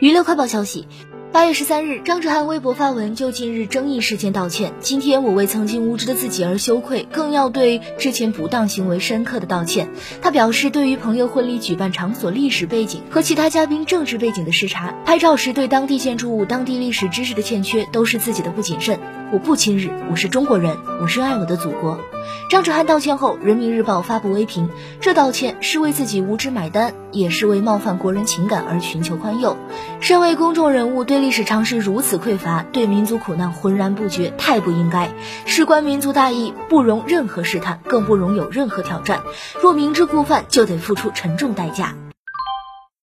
娱乐快报消息。八月十三日，张哲瀚微博发文就近日争议事件道歉。今天我为曾经无知的自己而羞愧，更要对之前不当行为深刻的道歉。他表示，对于朋友婚礼举办场所历史背景和其他嘉宾政治背景的视察，拍照时对当地建筑物、当地历史知识的欠缺，都是自己的不谨慎。我不亲日，我是中国人，我深爱我的祖国。张哲瀚道歉后，人民日报发布微评，这道歉是为自己无知买单，也是为冒犯国人情感而寻求宽宥。身为公众人物，对历史常识如此匮乏，对民族苦难浑然不觉，太不应该。事关民族大义，不容任何试探，更不容有任何挑战。若明知故犯，就得付出沉重代价。